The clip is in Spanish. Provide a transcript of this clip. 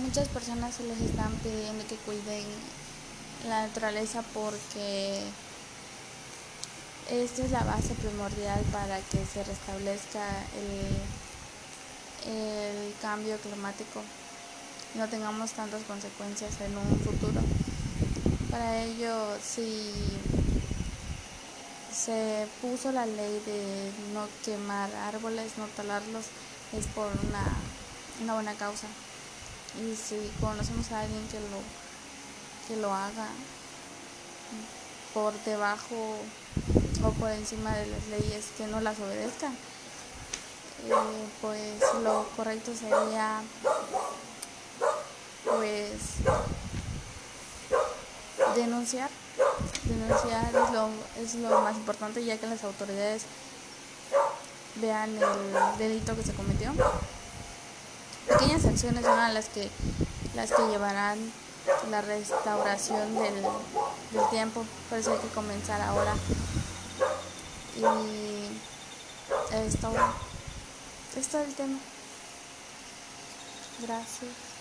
muchas personas se les están pidiendo que cuiden la naturaleza porque esta es la base primordial para que se restablezca el, cambio climático y no tengamos tantas consecuencias en un futuro. Para ello, si se puso la ley de no quemar árboles, no talarlos, es por una, una buena causa. Y si conocemos a alguien que lo, que lo haga por debajo o por encima de las leyes que no las obedezcan, eh, pues lo correcto sería pues denunciar. Denunciar es lo, es lo más importante ya que las autoridades vean el delito que se cometió acciones son las que las que llevarán la restauración del, del tiempo. Por eso hay que comenzar ahora. Y esto es el tema. Gracias